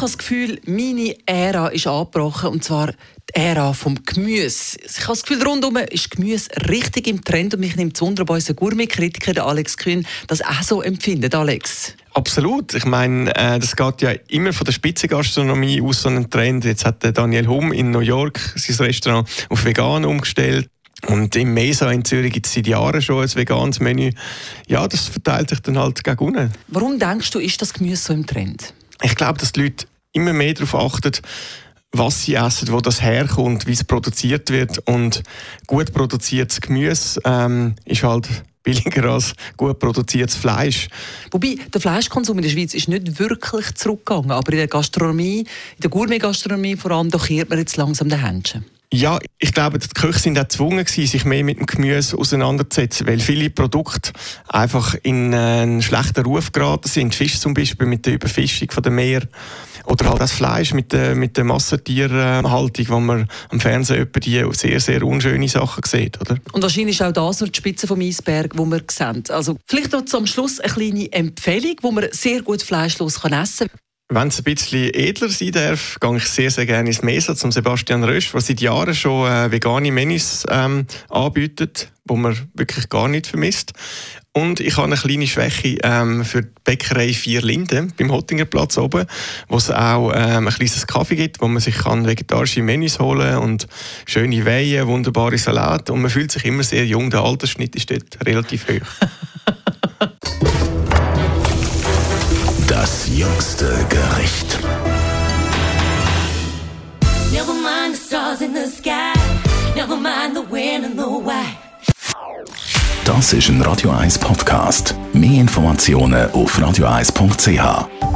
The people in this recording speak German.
Ich habe das Gefühl, meine Ära ist angebrochen, und zwar die Ära vom Gemüse. Ich habe das Gefühl, rundum ist Gemüse richtig im Trend und mich nimmt es wunder, ob unser Gourmet-Kritiker Alex Kühn das auch so empfindet. Alex? Absolut. Ich meine, äh, das geht ja immer von der Spitzengastronomie aus so einen Trend. Jetzt hat Daniel Hum in New York sein Restaurant auf vegan umgestellt. Und im Mesa in Zürich gibt es seit Jahren schon ein veganes Menü. Ja, das verteilt sich dann halt gegen unten. Warum denkst du, ist das Gemüse so im Trend? Ich glaube, dass die Leute immer mehr darauf achten, was sie essen, wo das herkommt, wie es produziert wird. Und gut produziertes Gemüse ähm, ist halt billiger als gut produziertes Fleisch. Wobei, der Fleischkonsum in der Schweiz ist nicht wirklich zurückgegangen, aber in der Gastronomie, in der Gourmet-Gastronomie vor allem, da kehrt man jetzt langsam den Händchen. Ja, ich glaube, die Köche sind auch gezwungen sich mehr mit dem Gemüse auseinanderzusetzen, weil viele Produkte einfach in einen schlechten Ruf geraten sind. Fisch zum Beispiel mit der Überfischung von der Meer oder halt das Fleisch mit der, mit der Massentierhaltung, wo man am Fernsehen etwa die sehr, sehr unschöne Sachen sieht, oder? Und wahrscheinlich ist auch das nur die Spitze vom Eisberg, wo wir sehen. Also vielleicht noch zum Schluss eine kleine Empfehlung, wo man sehr gut fleischlos essen kann. Wenn es ein bisschen edler sein darf, gehe ich sehr, sehr gerne ins Mesa zum Sebastian Rösch, der seit Jahren schon äh, vegane Menüs ähm, anbietet, wo man wirklich gar nicht vermisst. Und ich habe eine kleine Schwäche ähm, für die Bäckerei Vier Linden beim Hottingerplatz oben, wo es auch ähm, ein kleines Kaffee gibt, wo man sich kann vegetarische Menüs holen und schöne Weihen, wunderbare Salate und man fühlt sich immer sehr jung. Der Altersschnitt ist dort relativ hoch. Das jüngste Gericht. Never mind the stars in the sky. Never mind the when and the why. Das ist ein Radio 1 Podcast. Mehr Informationen auf radio1.ch.